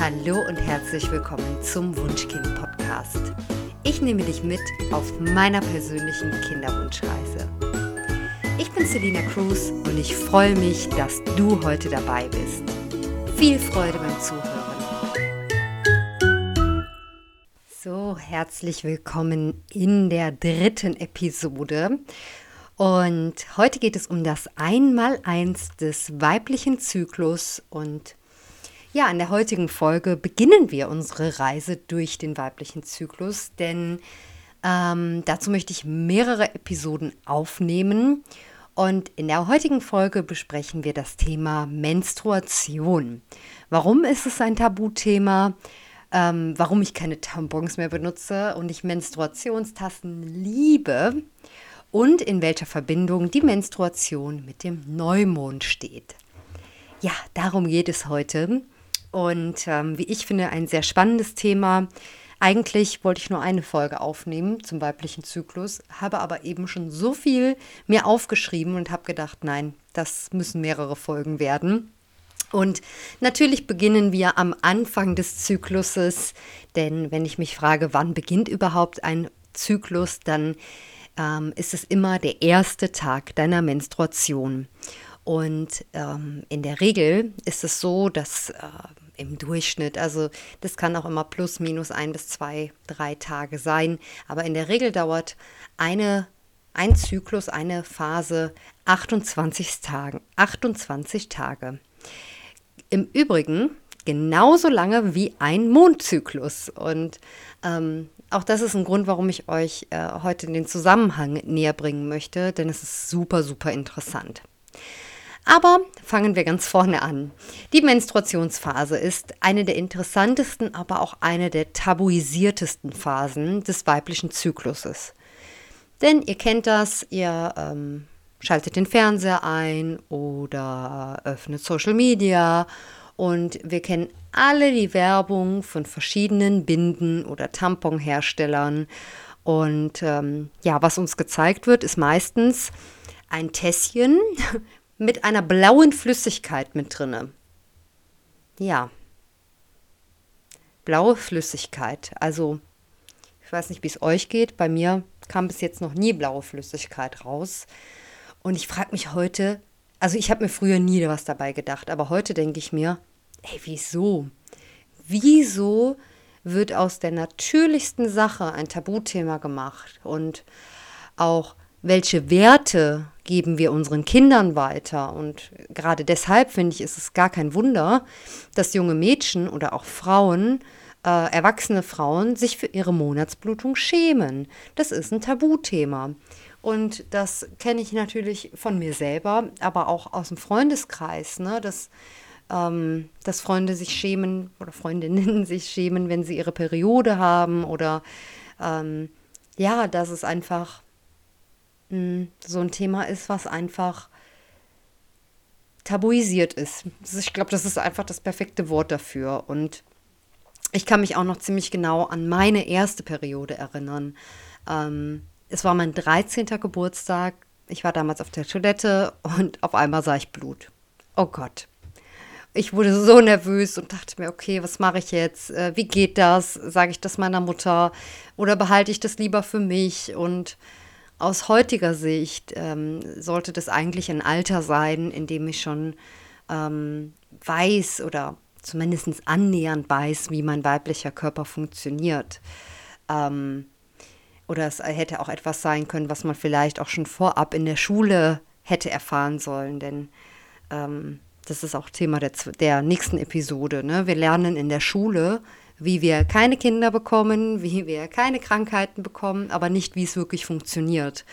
Hallo und herzlich willkommen zum Wunschkind Podcast. Ich nehme dich mit auf meiner persönlichen Kinderwunschreise. Ich bin Selina Cruz und ich freue mich, dass du heute dabei bist. Viel Freude beim Zuhören. So, herzlich willkommen in der dritten Episode. Und heute geht es um das Einmaleins des weiblichen Zyklus und ja, in der heutigen Folge beginnen wir unsere Reise durch den weiblichen Zyklus, denn ähm, dazu möchte ich mehrere Episoden aufnehmen. Und in der heutigen Folge besprechen wir das Thema Menstruation. Warum ist es ein Tabuthema? Ähm, warum ich keine Tampons mehr benutze und ich Menstruationstassen liebe und in welcher Verbindung die Menstruation mit dem Neumond steht. Ja, darum geht es heute. Und ähm, wie ich finde, ein sehr spannendes Thema. Eigentlich wollte ich nur eine Folge aufnehmen zum weiblichen Zyklus, habe aber eben schon so viel mir aufgeschrieben und habe gedacht, nein, das müssen mehrere Folgen werden. Und natürlich beginnen wir am Anfang des Zykluses, denn wenn ich mich frage, wann beginnt überhaupt ein Zyklus, dann ähm, ist es immer der erste Tag deiner Menstruation. Und ähm, in der Regel ist es so, dass äh, im Durchschnitt, also das kann auch immer plus minus ein bis zwei, drei Tage sein, aber in der Regel dauert eine, ein Zyklus, eine Phase 28 Tagen, 28 Tage. Im Übrigen genauso lange wie ein Mondzyklus. Und ähm, auch das ist ein Grund, warum ich euch äh, heute den Zusammenhang näher bringen möchte, denn es ist super, super interessant. Aber fangen wir ganz vorne an. Die Menstruationsphase ist eine der interessantesten, aber auch eine der tabuisiertesten Phasen des weiblichen Zykluses. Denn ihr kennt das, ihr ähm, schaltet den Fernseher ein oder öffnet Social Media und wir kennen alle die Werbung von verschiedenen Binden oder Tamponherstellern. Und ähm, ja, was uns gezeigt wird, ist meistens ein Tässchen, mit einer blauen Flüssigkeit mit drinne. Ja. Blaue Flüssigkeit. Also, ich weiß nicht, wie es euch geht. Bei mir kam bis jetzt noch nie blaue Flüssigkeit raus. Und ich frage mich heute, also ich habe mir früher nie was dabei gedacht, aber heute denke ich mir, ey, wieso? Wieso wird aus der natürlichsten Sache ein Tabuthema gemacht? Und auch welche Werte geben wir unseren Kindern weiter. Und gerade deshalb finde ich, ist es gar kein Wunder, dass junge Mädchen oder auch Frauen, äh, erwachsene Frauen, sich für ihre Monatsblutung schämen. Das ist ein Tabuthema. Und das kenne ich natürlich von mir selber, aber auch aus dem Freundeskreis, ne? dass, ähm, dass Freunde sich schämen oder Freundinnen sich schämen, wenn sie ihre Periode haben oder ähm, ja, dass es einfach so ein Thema ist, was einfach tabuisiert ist. Ich glaube, das ist einfach das perfekte Wort dafür. Und ich kann mich auch noch ziemlich genau an meine erste Periode erinnern. Ähm, es war mein 13. Geburtstag. Ich war damals auf der Toilette und auf einmal sah ich Blut. Oh Gott. Ich wurde so nervös und dachte mir, okay, was mache ich jetzt? Äh, wie geht das? Sage ich das meiner Mutter oder behalte ich das lieber für mich? Und aus heutiger Sicht ähm, sollte das eigentlich ein Alter sein, in dem ich schon ähm, weiß oder zumindest annähernd weiß, wie mein weiblicher Körper funktioniert. Ähm, oder es hätte auch etwas sein können, was man vielleicht auch schon vorab in der Schule hätte erfahren sollen, denn ähm, das ist auch Thema der, der nächsten Episode. Ne? Wir lernen in der Schule, wie wir keine Kinder bekommen, wie wir keine Krankheiten bekommen, aber nicht, wie es wirklich funktioniert.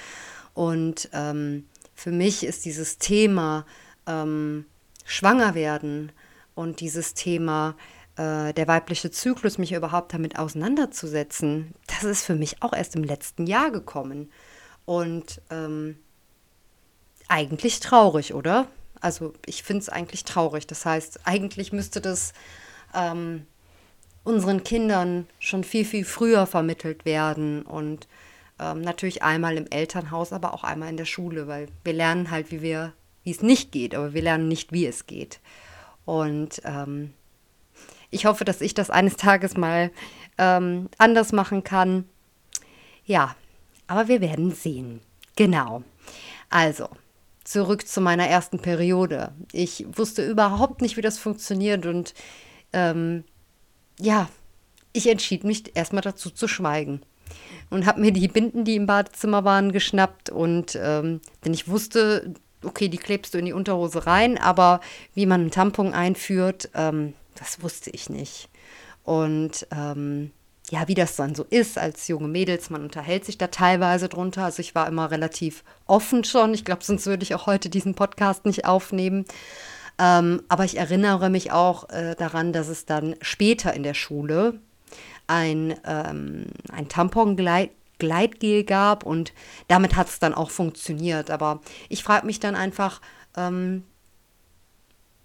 Und ähm, für mich ist dieses Thema ähm, Schwanger werden und dieses Thema äh, der weibliche Zyklus, mich überhaupt damit auseinanderzusetzen, das ist für mich auch erst im letzten Jahr gekommen. Und ähm, eigentlich traurig, oder? Also ich finde es eigentlich traurig. Das heißt, eigentlich müsste das ähm, unseren Kindern schon viel, viel früher vermittelt werden und ähm, natürlich einmal im Elternhaus, aber auch einmal in der Schule, weil wir lernen halt, wie wir, wie es nicht geht, aber wir lernen nicht, wie es geht. Und ähm, ich hoffe, dass ich das eines Tages mal ähm, anders machen kann. Ja, aber wir werden sehen. Genau. Also, zurück zu meiner ersten Periode. Ich wusste überhaupt nicht, wie das funktioniert und ähm, ja, ich entschied mich erstmal dazu zu schweigen und habe mir die Binden, die im Badezimmer waren, geschnappt und ähm, denn ich wusste, okay, die klebst du in die Unterhose rein, aber wie man einen Tampon einführt, ähm, das wusste ich nicht. Und ähm, ja, wie das dann so ist als junge Mädels, man unterhält sich da teilweise drunter. Also ich war immer relativ offen schon. Ich glaube, sonst würde ich auch heute diesen Podcast nicht aufnehmen. Ähm, aber ich erinnere mich auch äh, daran, dass es dann später in der Schule ein, ähm, ein Tampon-Gleit Gleitgel gab und damit hat es dann auch funktioniert. Aber ich frage mich dann einfach, ähm,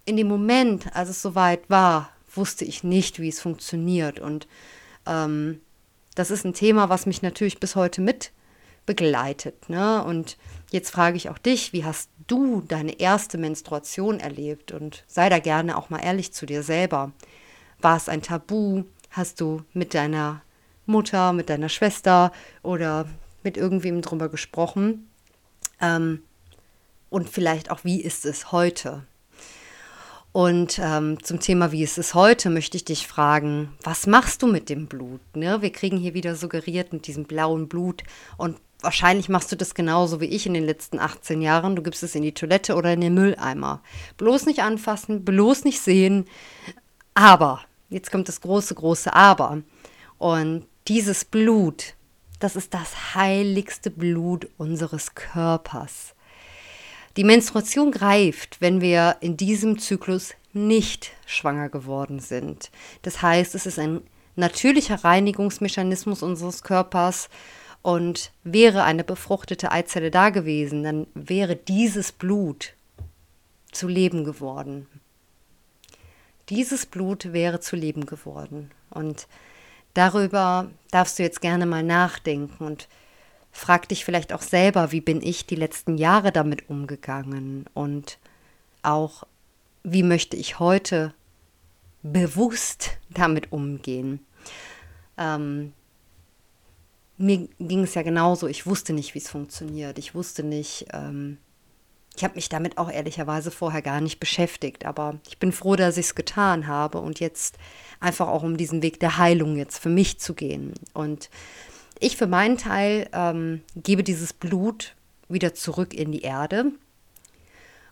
in dem Moment, als es soweit war, wusste ich nicht, wie es funktioniert. Und ähm, das ist ein Thema, was mich natürlich bis heute mit begleitet. Ne? Und jetzt frage ich auch dich, wie hast du deine erste Menstruation erlebt? Und sei da gerne auch mal ehrlich zu dir selber. War es ein Tabu? Hast du mit deiner Mutter, mit deiner Schwester oder mit irgendwem drüber gesprochen? Ähm, und vielleicht auch, wie ist es heute? Und ähm, zum Thema, wie ist es heute, möchte ich dich fragen, was machst du mit dem Blut? Ne? Wir kriegen hier wieder suggeriert mit diesem blauen Blut und wahrscheinlich machst du das genauso wie ich in den letzten 18 Jahren. Du gibst es in die Toilette oder in den Mülleimer. Bloß nicht anfassen, bloß nicht sehen. Aber, jetzt kommt das große, große Aber. Und dieses Blut, das ist das heiligste Blut unseres Körpers. Die Menstruation greift, wenn wir in diesem Zyklus nicht schwanger geworden sind. Das heißt, es ist ein natürlicher Reinigungsmechanismus unseres Körpers und wäre eine befruchtete Eizelle da gewesen, dann wäre dieses Blut zu Leben geworden. Dieses Blut wäre zu Leben geworden. Und darüber darfst du jetzt gerne mal nachdenken und Frag dich vielleicht auch selber, wie bin ich die letzten Jahre damit umgegangen und auch, wie möchte ich heute bewusst damit umgehen. Ähm, mir ging es ja genauso. Ich wusste nicht, wie es funktioniert. Ich wusste nicht, ähm, ich habe mich damit auch ehrlicherweise vorher gar nicht beschäftigt. Aber ich bin froh, dass ich es getan habe und jetzt einfach auch um diesen Weg der Heilung jetzt für mich zu gehen. Und ich für meinen Teil ähm, gebe dieses Blut wieder zurück in die Erde.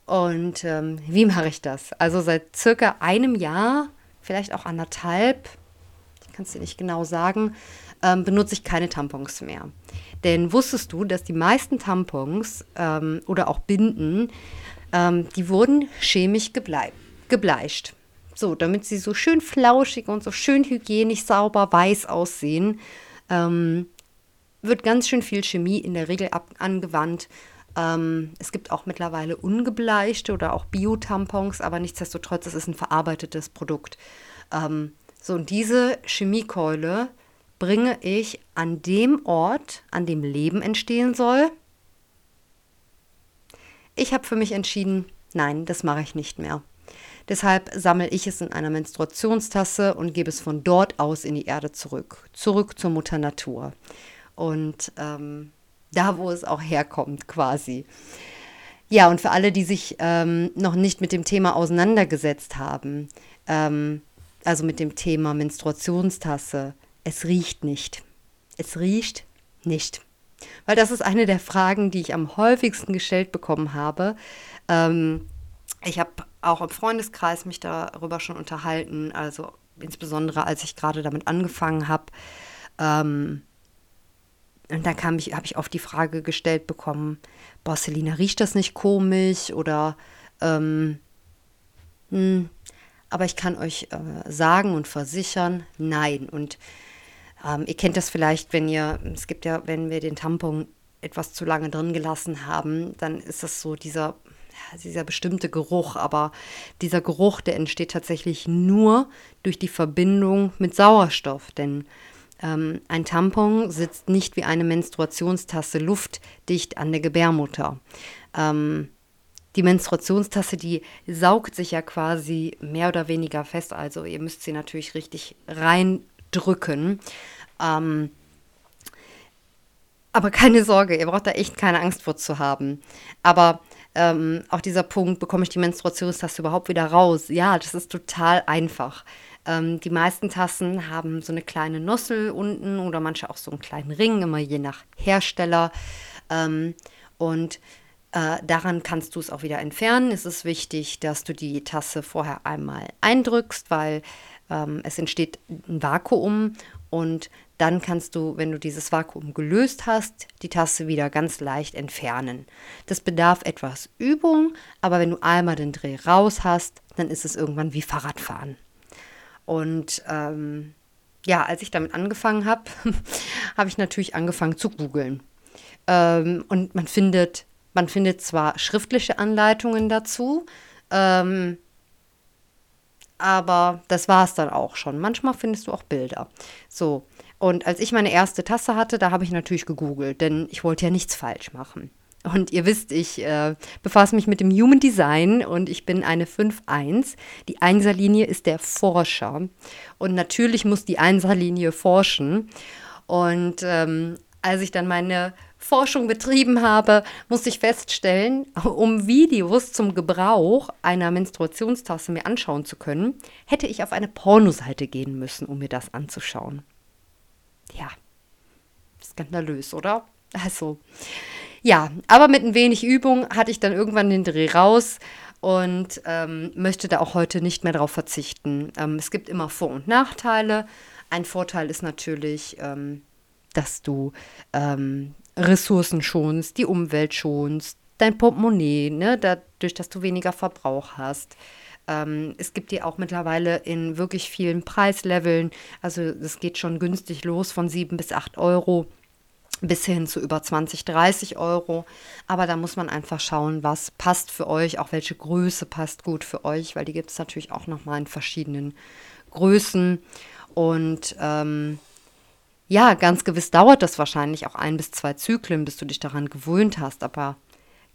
Und ähm, wie mache ich das? Also seit circa einem Jahr, vielleicht auch anderthalb, kann es dir nicht genau sagen, ähm, benutze ich keine Tampons mehr. Denn wusstest du, dass die meisten Tampons ähm, oder auch Binden, ähm, die wurden chemisch gebleicht. So, damit sie so schön flauschig und so schön hygienisch sauber weiß aussehen. Ähm, wird ganz schön viel Chemie in der Regel angewandt. Ähm, es gibt auch mittlerweile ungebleichte oder auch Bio-Tampons, aber nichtsdestotrotz, es ist ein verarbeitetes Produkt. Ähm, so, und diese Chemiekeule bringe ich an dem Ort, an dem Leben entstehen soll. Ich habe für mich entschieden, nein, das mache ich nicht mehr. Deshalb sammle ich es in einer Menstruationstasse und gebe es von dort aus in die Erde zurück, zurück zur Mutter Natur und ähm, da, wo es auch herkommt quasi. Ja, und für alle, die sich ähm, noch nicht mit dem Thema auseinandergesetzt haben, ähm, also mit dem Thema Menstruationstasse, es riecht nicht. Es riecht nicht. Weil das ist eine der Fragen, die ich am häufigsten gestellt bekommen habe. Ähm, ich habe auch im Freundeskreis mich darüber schon unterhalten, also insbesondere als ich gerade damit angefangen habe. Ähm, und dann ich, habe ich oft die Frage gestellt bekommen, boah, Selina, riecht das nicht komisch? Oder ähm, mh, hm, aber ich kann euch äh, sagen und versichern, nein. Und ähm, ihr kennt das vielleicht, wenn ihr, es gibt ja, wenn wir den Tampon etwas zu lange drin gelassen haben, dann ist das so dieser, dieser bestimmte Geruch. Aber dieser Geruch, der entsteht tatsächlich nur durch die Verbindung mit Sauerstoff. Denn ähm, ein Tampon sitzt nicht wie eine Menstruationstasse luftdicht an der Gebärmutter. Ähm, die Menstruationstasse, die saugt sich ja quasi mehr oder weniger fest. Also ihr müsst sie natürlich richtig reindrücken. Ähm, aber keine Sorge, ihr braucht da echt keine Angst vor zu haben. Aber ähm, auch dieser Punkt, bekomme ich die Menstruationstasse überhaupt wieder raus? Ja, das ist total einfach. Ähm, die meisten Tassen haben so eine kleine Nossel unten oder manche auch so einen kleinen Ring, immer je nach Hersteller. Ähm, und äh, daran kannst du es auch wieder entfernen. Es ist wichtig, dass du die Tasse vorher einmal eindrückst, weil ähm, es entsteht ein Vakuum und dann kannst du, wenn du dieses Vakuum gelöst hast, die Tasse wieder ganz leicht entfernen. Das bedarf etwas Übung, aber wenn du einmal den Dreh raus hast, dann ist es irgendwann wie Fahrradfahren. Und ähm, ja, als ich damit angefangen habe, habe ich natürlich angefangen zu googeln. Ähm, und man findet, man findet zwar schriftliche Anleitungen dazu, ähm, aber das war es dann auch schon. Manchmal findest du auch Bilder. So, und als ich meine erste Tasse hatte, da habe ich natürlich gegoogelt, denn ich wollte ja nichts falsch machen. Und ihr wisst, ich äh, befasse mich mit dem Human Design und ich bin eine 5-1. Die Einserlinie ist der Forscher. Und natürlich muss die Einserlinie forschen. Und ähm, als ich dann meine Forschung betrieben habe, musste ich feststellen, um Videos zum Gebrauch einer Menstruationstasse mir anschauen zu können, hätte ich auf eine Pornoseite gehen müssen, um mir das anzuschauen ja, skandalös, oder? Also, ja, aber mit ein wenig Übung hatte ich dann irgendwann den Dreh raus und ähm, möchte da auch heute nicht mehr drauf verzichten. Ähm, es gibt immer Vor- und Nachteile. Ein Vorteil ist natürlich, ähm, dass du ähm, Ressourcen schonst, die Umwelt schonst, dein Portemonnaie, ne, dadurch, dass du weniger Verbrauch hast. Ähm, es gibt die auch mittlerweile in wirklich vielen Preisleveln. Also es geht schon günstig los von 7 bis 8 Euro bis hin zu über 20, 30 Euro. Aber da muss man einfach schauen, was passt für euch, auch welche Größe passt gut für euch, weil die gibt es natürlich auch nochmal in verschiedenen Größen. Und ähm, ja, ganz gewiss dauert das wahrscheinlich auch ein bis zwei Zyklen, bis du dich daran gewöhnt hast. Aber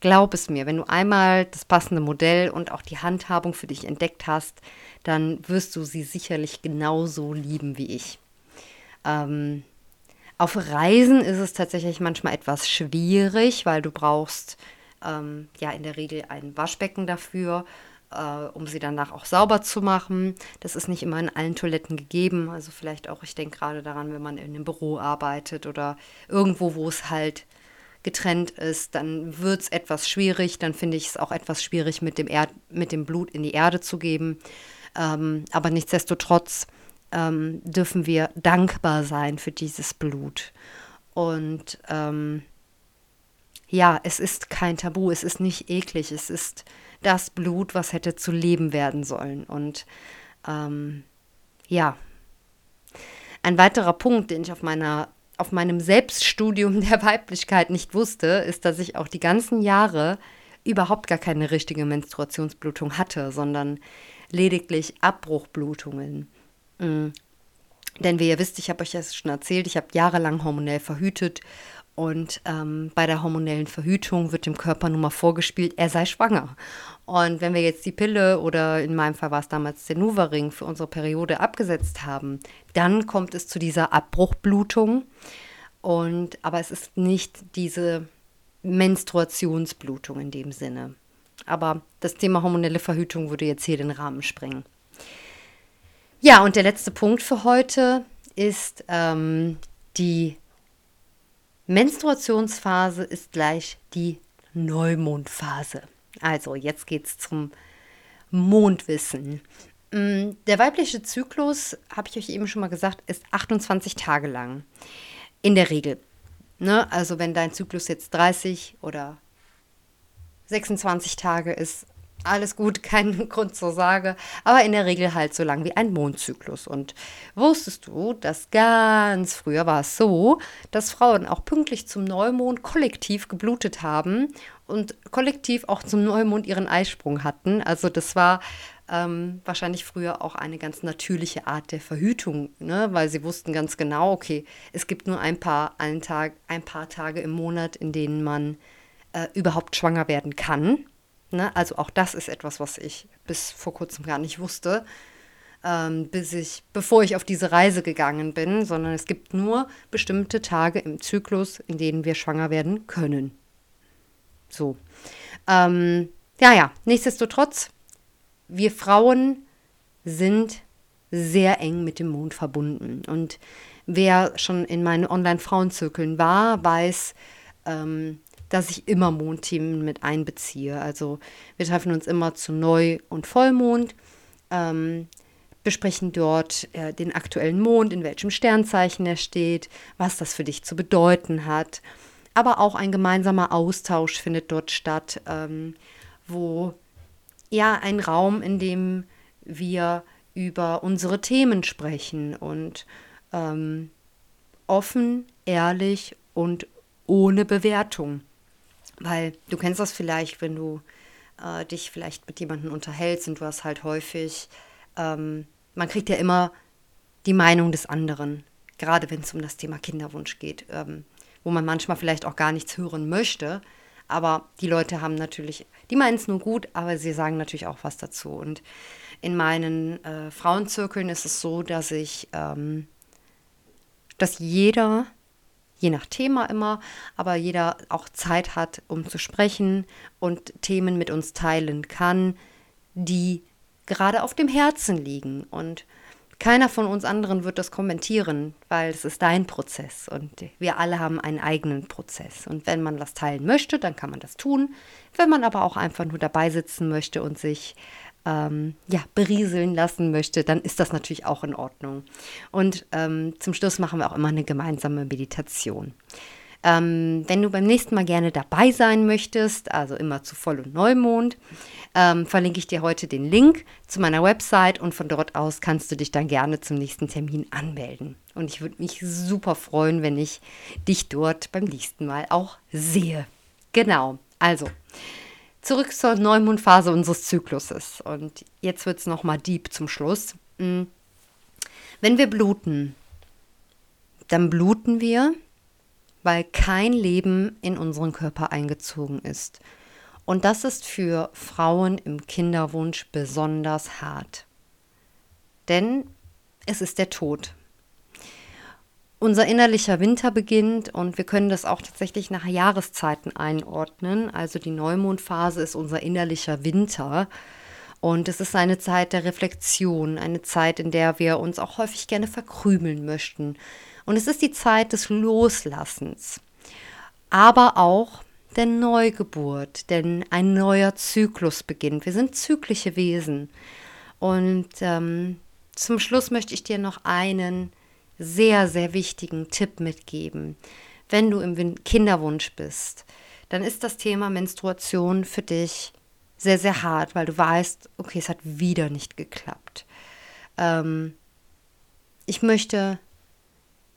Glaub es mir, wenn du einmal das passende Modell und auch die Handhabung für dich entdeckt hast, dann wirst du sie sicherlich genauso lieben wie ich. Ähm, auf Reisen ist es tatsächlich manchmal etwas schwierig, weil du brauchst ähm, ja in der Regel ein Waschbecken dafür, äh, um sie danach auch sauber zu machen. Das ist nicht immer in allen Toiletten gegeben. Also vielleicht auch, ich denke gerade daran, wenn man in einem Büro arbeitet oder irgendwo, wo es halt getrennt ist, dann wird es etwas schwierig. Dann finde ich es auch etwas schwierig, mit dem, Erd mit dem Blut in die Erde zu geben. Ähm, aber nichtsdestotrotz ähm, dürfen wir dankbar sein für dieses Blut. Und ähm, ja, es ist kein Tabu, es ist nicht eklig, es ist das Blut, was hätte zu Leben werden sollen. Und ähm, ja, ein weiterer Punkt, den ich auf meiner auf meinem Selbststudium der Weiblichkeit nicht wusste, ist, dass ich auch die ganzen Jahre überhaupt gar keine richtige Menstruationsblutung hatte, sondern lediglich Abbruchblutungen. Mhm. Denn wie ihr wisst, ich habe euch das schon erzählt, ich habe jahrelang hormonell verhütet und ähm, bei der hormonellen Verhütung wird dem Körper nun mal vorgespielt, er sei schwanger. Und wenn wir jetzt die Pille oder in meinem Fall war es damals der Nuvaring für unsere Periode abgesetzt haben, dann kommt es zu dieser Abbruchblutung. Und, aber es ist nicht diese Menstruationsblutung in dem Sinne. Aber das Thema hormonelle Verhütung würde jetzt hier den Rahmen sprengen. Ja, und der letzte Punkt für heute ist ähm, die Menstruationsphase ist gleich die Neumondphase. Also jetzt geht es zum Mondwissen. Mm, der weibliche Zyklus, habe ich euch eben schon mal gesagt, ist 28 Tage lang. In der Regel. Ne? Also wenn dein Zyklus jetzt 30 oder 26 Tage ist, alles gut, kein Grund zur Sorge, aber in der Regel halt so lang wie ein Mondzyklus. Und wusstest du, dass ganz früher war es so, dass Frauen auch pünktlich zum Neumond kollektiv geblutet haben und kollektiv auch zum Neumond ihren Eisprung hatten. Also das war ähm, wahrscheinlich früher auch eine ganz natürliche Art der Verhütung, ne? weil sie wussten ganz genau, okay, es gibt nur ein paar, einen Tag, ein paar Tage im Monat, in denen man äh, überhaupt schwanger werden kann Ne? Also auch das ist etwas, was ich bis vor kurzem gar nicht wusste, ähm, bis ich, bevor ich auf diese Reise gegangen bin, sondern es gibt nur bestimmte Tage im Zyklus, in denen wir schwanger werden können. So. Ähm, ja, ja, nichtsdestotrotz, wir Frauen sind sehr eng mit dem Mond verbunden. Und wer schon in meinen Online-Frauenzirkeln war, weiß, ähm, dass ich immer Mondthemen mit einbeziehe. Also wir treffen uns immer zu Neu- und Vollmond, ähm, besprechen dort äh, den aktuellen Mond, in welchem Sternzeichen er steht, was das für dich zu bedeuten hat. Aber auch ein gemeinsamer Austausch findet dort statt, ähm, wo ja ein Raum, in dem wir über unsere Themen sprechen und ähm, offen, ehrlich und ohne Bewertung. Weil du kennst das vielleicht, wenn du äh, dich vielleicht mit jemandem unterhältst und du hast halt häufig, ähm, man kriegt ja immer die Meinung des anderen, gerade wenn es um das Thema Kinderwunsch geht, ähm, wo man manchmal vielleicht auch gar nichts hören möchte. Aber die Leute haben natürlich, die meinen es nur gut, aber sie sagen natürlich auch was dazu. Und in meinen äh, Frauenzirkeln ist es so, dass ich, ähm, dass jeder je nach Thema immer, aber jeder auch Zeit hat, um zu sprechen und Themen mit uns teilen kann, die gerade auf dem Herzen liegen. Und keiner von uns anderen wird das kommentieren, weil es ist dein Prozess und wir alle haben einen eigenen Prozess. Und wenn man was teilen möchte, dann kann man das tun. Wenn man aber auch einfach nur dabei sitzen möchte und sich ähm, ja, berieseln lassen möchte, dann ist das natürlich auch in Ordnung. Und ähm, zum Schluss machen wir auch immer eine gemeinsame Meditation. Ähm, wenn du beim nächsten Mal gerne dabei sein möchtest, also immer zu Voll- und Neumond, ähm, verlinke ich dir heute den Link zu meiner Website und von dort aus kannst du dich dann gerne zum nächsten Termin anmelden. Und ich würde mich super freuen, wenn ich dich dort beim nächsten Mal auch sehe. Genau, also zurück zur Neumondphase unseres Zykluses. Und jetzt wird es nochmal deep zum Schluss. Hm. Wenn wir bluten, dann bluten wir, weil kein Leben in unseren Körper eingezogen ist. Und das ist für Frauen im Kinderwunsch besonders hart. Denn es ist der Tod unser innerlicher Winter beginnt und wir können das auch tatsächlich nach Jahreszeiten einordnen. Also die Neumondphase ist unser innerlicher Winter. Und es ist eine Zeit der Reflexion, eine Zeit, in der wir uns auch häufig gerne verkrümeln möchten. Und es ist die Zeit des Loslassens, aber auch der Neugeburt, denn ein neuer Zyklus beginnt. Wir sind zyklische Wesen. Und ähm, zum Schluss möchte ich dir noch einen sehr, sehr wichtigen Tipp mitgeben. Wenn du im Kinderwunsch bist, dann ist das Thema Menstruation für dich sehr, sehr hart, weil du weißt, okay, es hat wieder nicht geklappt. Ähm, ich möchte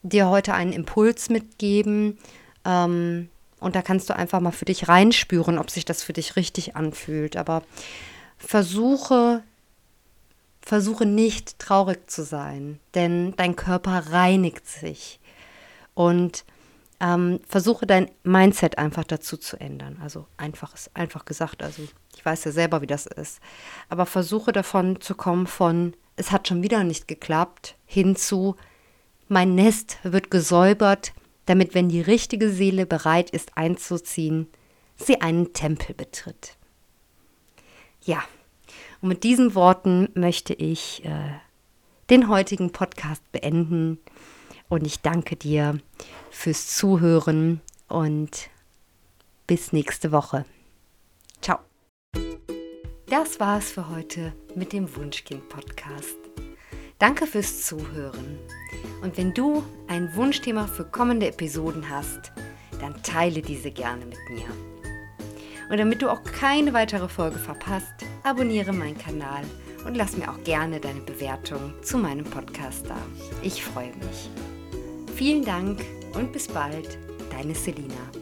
dir heute einen Impuls mitgeben ähm, und da kannst du einfach mal für dich reinspüren, ob sich das für dich richtig anfühlt. Aber versuche Versuche nicht traurig zu sein, denn dein Körper reinigt sich. Und ähm, versuche dein Mindset einfach dazu zu ändern. Also einfach ist einfach gesagt, also ich weiß ja selber, wie das ist. Aber versuche davon zu kommen von, es hat schon wieder nicht geklappt, hinzu, mein Nest wird gesäubert, damit, wenn die richtige Seele bereit ist einzuziehen, sie einen Tempel betritt. Ja, und mit diesen Worten möchte ich äh, den heutigen Podcast beenden. Und ich danke dir fürs Zuhören und bis nächste Woche. Ciao. Das war es für heute mit dem Wunschkind-Podcast. Danke fürs Zuhören. Und wenn du ein Wunschthema für kommende Episoden hast, dann teile diese gerne mit mir. Und damit du auch keine weitere Folge verpasst, abonniere meinen Kanal und lass mir auch gerne deine Bewertung zu meinem Podcast da. Ich freue mich. Vielen Dank und bis bald, deine Selina.